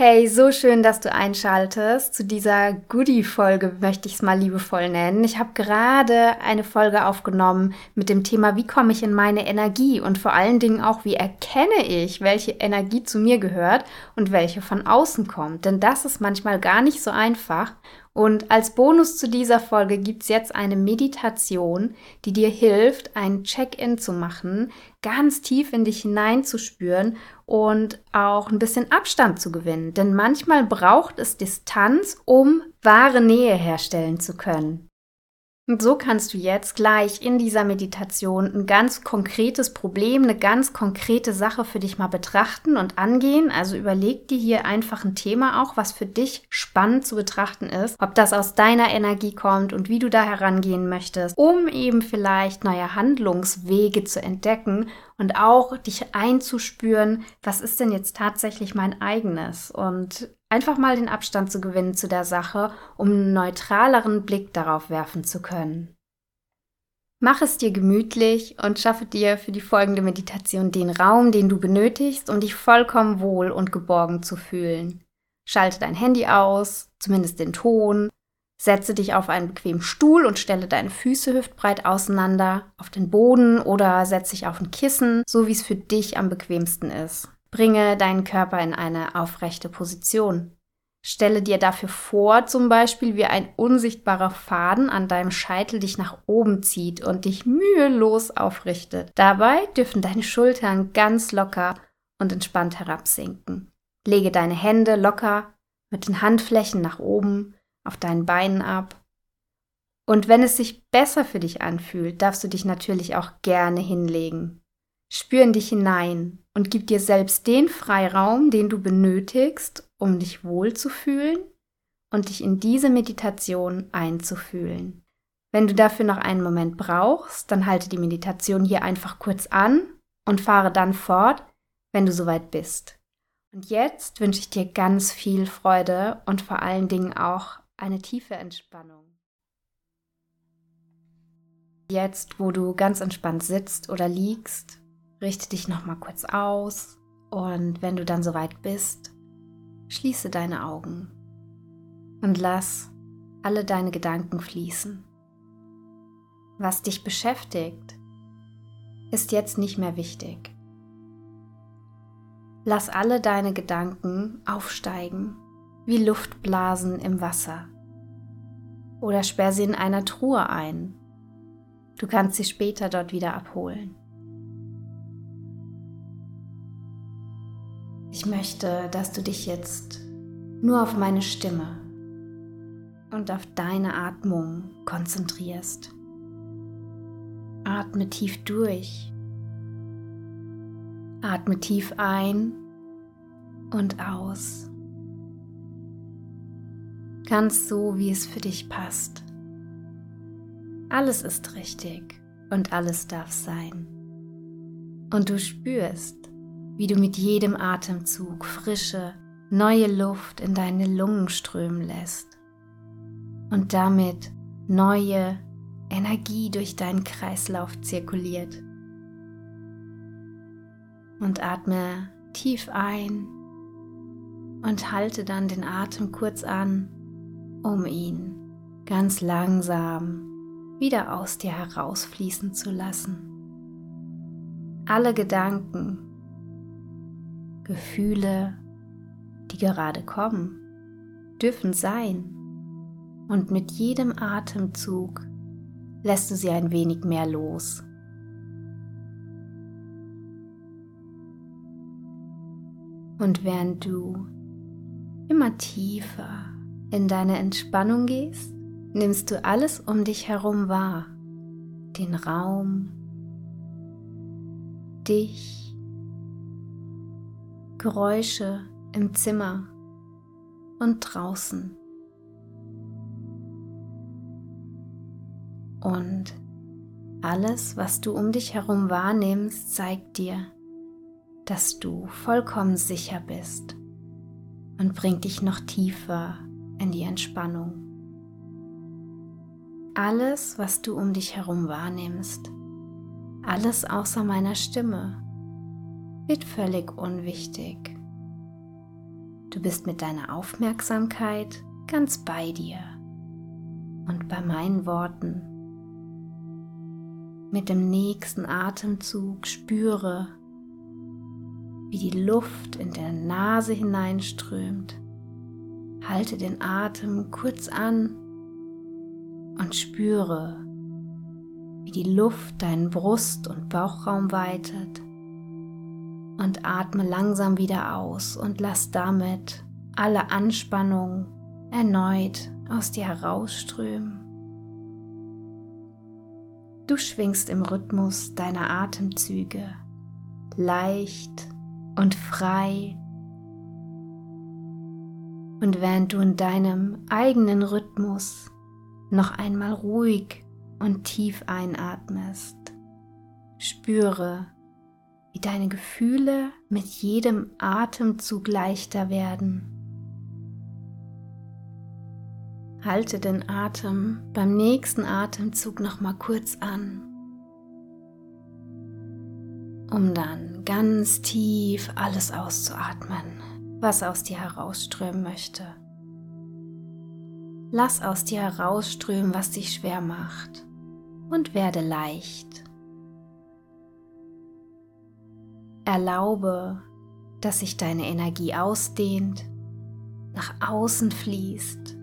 Hey, so schön, dass du einschaltest. Zu dieser Goodie-Folge möchte ich es mal liebevoll nennen. Ich habe gerade eine Folge aufgenommen mit dem Thema, wie komme ich in meine Energie und vor allen Dingen auch, wie erkenne ich, welche Energie zu mir gehört und welche von außen kommt. Denn das ist manchmal gar nicht so einfach und als Bonus zu dieser Folge gibt es jetzt eine Meditation, die dir hilft, ein Check-in zu machen, ganz tief in dich hineinzuspüren und auch ein bisschen Abstand zu gewinnen. Denn manchmal braucht es Distanz, um wahre Nähe herstellen zu können. Und so kannst du jetzt gleich in dieser Meditation ein ganz konkretes Problem, eine ganz konkrete Sache für dich mal betrachten und angehen. Also überleg dir hier einfach ein Thema auch, was für dich spannend zu betrachten ist, ob das aus deiner Energie kommt und wie du da herangehen möchtest, um eben vielleicht neue Handlungswege zu entdecken und auch dich einzuspüren, was ist denn jetzt tatsächlich mein eigenes und einfach mal den Abstand zu gewinnen zu der Sache, um einen neutraleren Blick darauf werfen zu können. Mach es dir gemütlich und schaffe dir für die folgende Meditation den Raum, den du benötigst, um dich vollkommen wohl und geborgen zu fühlen. Schalte dein Handy aus, zumindest den Ton, setze dich auf einen bequemen Stuhl und stelle deine Füße hüftbreit auseinander auf den Boden oder setze dich auf ein Kissen, so wie es für dich am bequemsten ist. Bringe deinen Körper in eine aufrechte Position. Stelle dir dafür vor, zum Beispiel wie ein unsichtbarer Faden an deinem Scheitel dich nach oben zieht und dich mühelos aufrichtet. Dabei dürfen deine Schultern ganz locker und entspannt herabsinken. Lege deine Hände locker mit den Handflächen nach oben auf deinen Beinen ab. Und wenn es sich besser für dich anfühlt, darfst du dich natürlich auch gerne hinlegen. Spür in dich hinein und gib dir selbst den Freiraum, den du benötigst, um dich wohlzufühlen und dich in diese Meditation einzufühlen. Wenn du dafür noch einen Moment brauchst, dann halte die Meditation hier einfach kurz an und fahre dann fort, wenn du soweit bist. Und jetzt wünsche ich dir ganz viel Freude und vor allen Dingen auch eine tiefe Entspannung. Jetzt, wo du ganz entspannt sitzt oder liegst, Richte dich noch mal kurz aus und wenn du dann soweit bist, schließe deine Augen und lass alle deine Gedanken fließen. Was dich beschäftigt, ist jetzt nicht mehr wichtig. Lass alle deine Gedanken aufsteigen wie Luftblasen im Wasser oder sperr sie in einer Truhe ein. Du kannst sie später dort wieder abholen. Ich möchte, dass du dich jetzt nur auf meine Stimme und auf deine Atmung konzentrierst. Atme tief durch. Atme tief ein und aus. Ganz so, wie es für dich passt. Alles ist richtig und alles darf sein. Und du spürst, wie du mit jedem Atemzug frische, neue Luft in deine Lungen strömen lässt und damit neue Energie durch deinen Kreislauf zirkuliert. Und atme tief ein und halte dann den Atem kurz an, um ihn ganz langsam wieder aus dir herausfließen zu lassen. Alle Gedanken, Gefühle, die gerade kommen, dürfen sein. Und mit jedem Atemzug lässt du sie ein wenig mehr los. Und während du immer tiefer in deine Entspannung gehst, nimmst du alles um dich herum wahr. Den Raum, dich, Geräusche im Zimmer und draußen. Und alles, was du um dich herum wahrnimmst, zeigt dir, dass du vollkommen sicher bist und bringt dich noch tiefer in die Entspannung. Alles, was du um dich herum wahrnimmst, alles außer meiner Stimme, wird völlig unwichtig. Du bist mit deiner Aufmerksamkeit ganz bei dir und bei meinen Worten. Mit dem nächsten Atemzug spüre, wie die Luft in der Nase hineinströmt. Halte den Atem kurz an und spüre, wie die Luft deinen Brust- und Bauchraum weitet. Und atme langsam wieder aus und lass damit alle Anspannung erneut aus dir herausströmen. Du schwingst im Rhythmus deiner Atemzüge leicht und frei. Und während du in deinem eigenen Rhythmus noch einmal ruhig und tief einatmest, spüre, wie deine Gefühle mit jedem Atemzug leichter werden. Halte den Atem beim nächsten Atemzug noch mal kurz an, um dann ganz tief alles auszuatmen, was aus dir herausströmen möchte. Lass aus dir herausströmen, was dich schwer macht und werde leicht. Erlaube, dass sich deine Energie ausdehnt, nach außen fließt,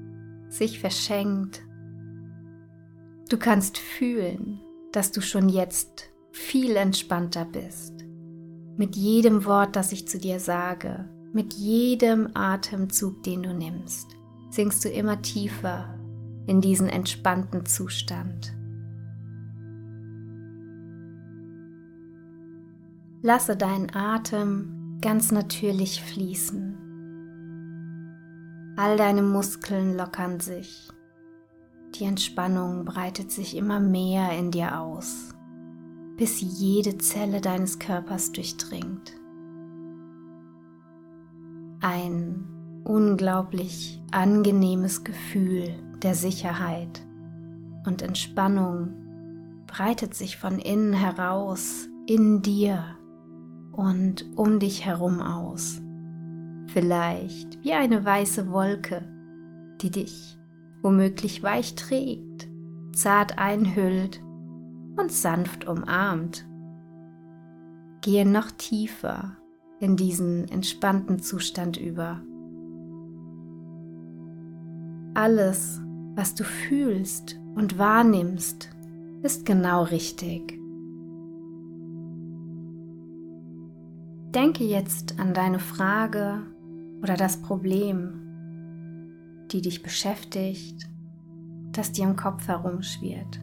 sich verschenkt. Du kannst fühlen, dass du schon jetzt viel entspannter bist. Mit jedem Wort, das ich zu dir sage, mit jedem Atemzug, den du nimmst, sinkst du immer tiefer in diesen entspannten Zustand. Lasse deinen Atem ganz natürlich fließen. All deine Muskeln lockern sich. Die Entspannung breitet sich immer mehr in dir aus bis sie jede Zelle deines Körpers durchdringt. Ein unglaublich angenehmes Gefühl der Sicherheit und Entspannung breitet sich von innen heraus in dir und um dich herum aus. Vielleicht wie eine weiße Wolke, die dich womöglich weich trägt, zart einhüllt und sanft umarmt. Gehe noch tiefer in diesen entspannten Zustand über. Alles, was du fühlst und wahrnimmst, ist genau richtig. Denke jetzt an deine Frage oder das Problem, die dich beschäftigt, das dir im Kopf herumschwirrt.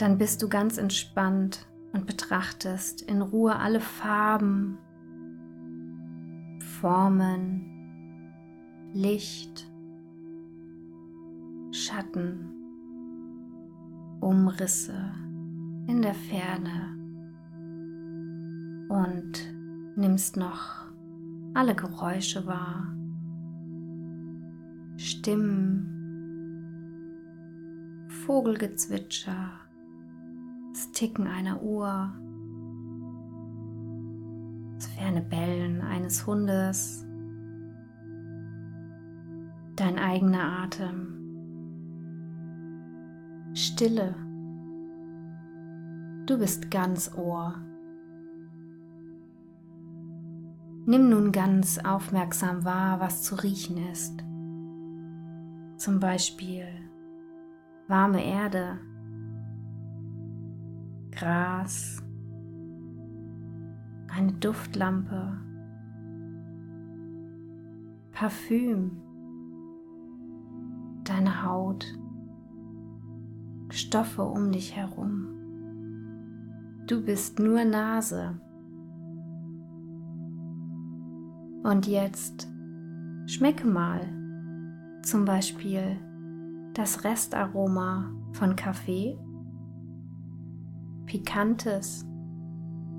dann bist du ganz entspannt und betrachtest in Ruhe alle Farben, Formen, Licht, Schatten, Umrisse in der Ferne und nimmst noch alle Geräusche wahr, Stimmen, Vogelgezwitscher, Ticken einer Uhr, das ferne Bellen eines Hundes, dein eigener Atem, Stille. Du bist ganz Ohr. Nimm nun ganz aufmerksam wahr, was zu riechen ist. Zum Beispiel warme Erde, Gras, eine Duftlampe, Parfüm, deine Haut, Stoffe um dich herum. Du bist nur Nase. Und jetzt schmecke mal. Zum Beispiel das Restaroma von Kaffee Pikantes,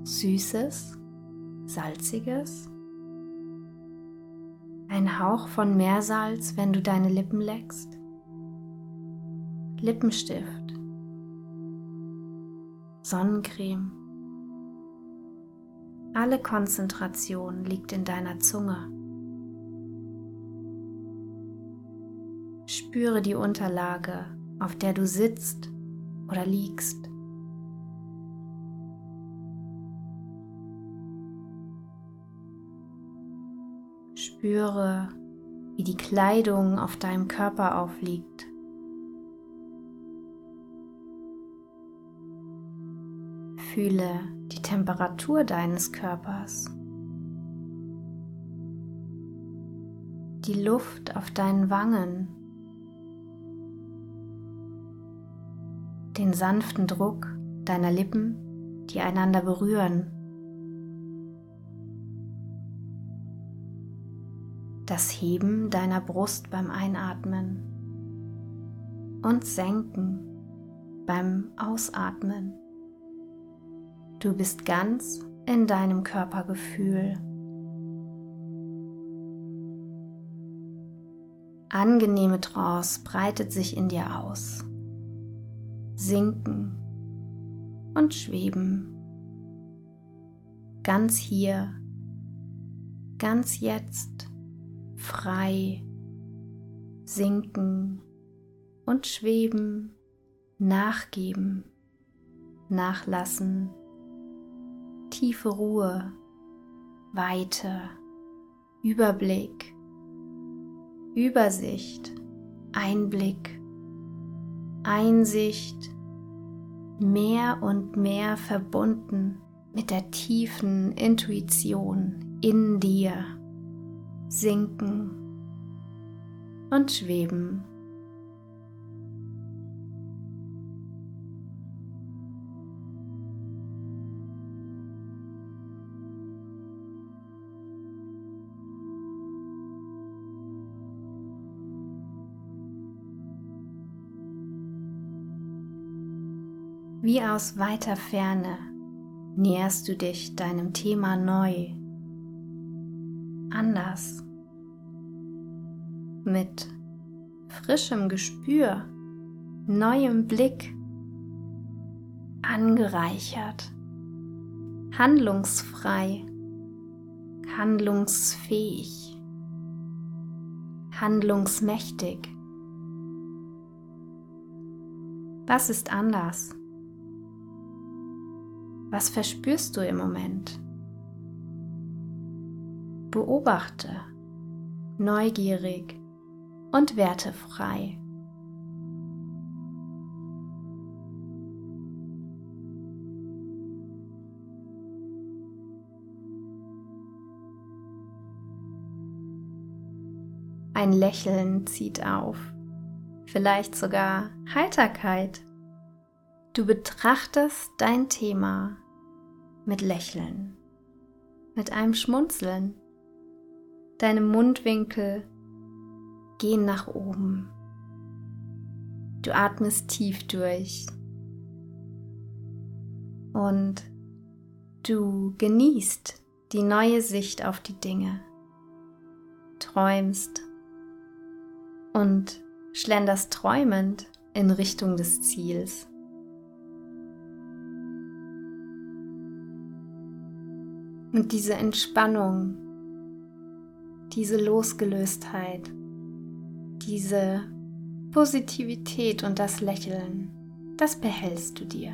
Süßes, Salziges, ein Hauch von Meersalz, wenn du deine Lippen leckst, Lippenstift, Sonnencreme, Alle Konzentration liegt in deiner Zunge. Spüre die Unterlage, auf der du sitzt oder liegst. Spüre, wie die Kleidung auf deinem Körper aufliegt. Fühle die Temperatur deines Körpers. Die Luft auf deinen Wangen. Den sanften Druck deiner Lippen, die einander berühren. Das Heben deiner Brust beim Einatmen und Senken beim Ausatmen. Du bist ganz in deinem Körpergefühl. Angenehme Trance breitet sich in dir aus. Sinken und schweben. Ganz hier, ganz jetzt, frei, sinken und schweben, nachgeben, nachlassen. Tiefe Ruhe, Weite, Überblick, Übersicht, Einblick, Einsicht, mehr und mehr verbunden mit der tiefen Intuition in dir, sinken und schweben. Wie aus weiter Ferne näherst du dich deinem Thema neu, anders, mit frischem Gespür, neuem Blick, angereichert, handlungsfrei, handlungsfähig, handlungsmächtig. Was ist anders? Was verspürst du im Moment? Beobachte, neugierig und wertefrei. Ein Lächeln zieht auf, vielleicht sogar Heiterkeit. Du betrachtest dein Thema mit Lächeln, mit einem Schmunzeln. Deine Mundwinkel gehen nach oben. Du atmest tief durch und du genießt die neue Sicht auf die Dinge, träumst und schlenderst träumend in Richtung des Ziels. Und diese Entspannung, diese Losgelöstheit, diese Positivität und das Lächeln, das behältst du dir.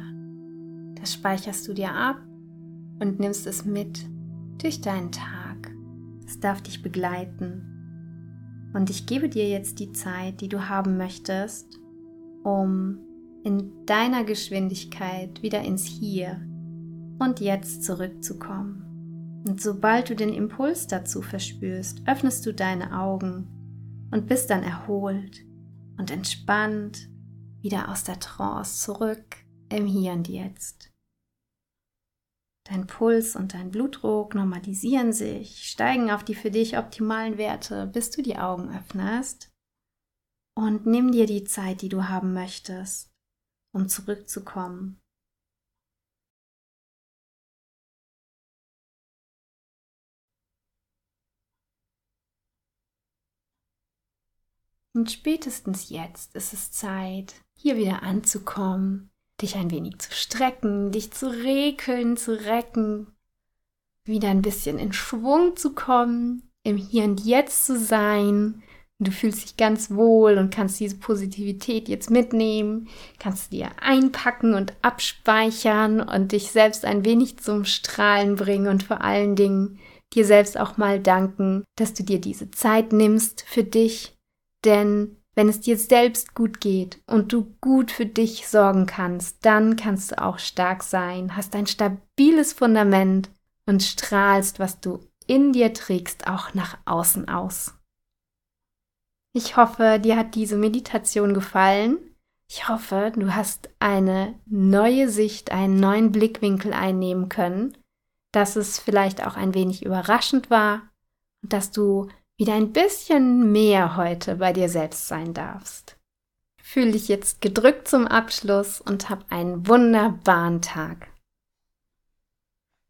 Das speicherst du dir ab und nimmst es mit durch deinen Tag. Es darf dich begleiten. Und ich gebe dir jetzt die Zeit, die du haben möchtest, um in deiner Geschwindigkeit wieder ins Hier und Jetzt zurückzukommen. Und sobald du den Impuls dazu verspürst, öffnest du deine Augen und bist dann erholt und entspannt wieder aus der Trance zurück im Hier und Jetzt. Dein Puls und dein Blutdruck normalisieren sich, steigen auf die für dich optimalen Werte, bis du die Augen öffnest. Und nimm dir die Zeit, die du haben möchtest, um zurückzukommen Und spätestens jetzt ist es Zeit, hier wieder anzukommen, dich ein wenig zu strecken, dich zu rekeln, zu recken, wieder ein bisschen in Schwung zu kommen, im Hier und Jetzt zu sein. Du fühlst dich ganz wohl und kannst diese Positivität jetzt mitnehmen, kannst dir einpacken und abspeichern und dich selbst ein wenig zum Strahlen bringen und vor allen Dingen dir selbst auch mal danken, dass du dir diese Zeit nimmst für dich, denn wenn es dir selbst gut geht und du gut für dich sorgen kannst, dann kannst du auch stark sein, hast ein stabiles Fundament und strahlst, was du in dir trägst, auch nach außen aus. Ich hoffe, dir hat diese Meditation gefallen. Ich hoffe, du hast eine neue Sicht, einen neuen Blickwinkel einnehmen können, dass es vielleicht auch ein wenig überraschend war und dass du wieder ein bisschen mehr heute bei dir selbst sein darfst. Fühl dich jetzt gedrückt zum Abschluss und hab einen wunderbaren Tag.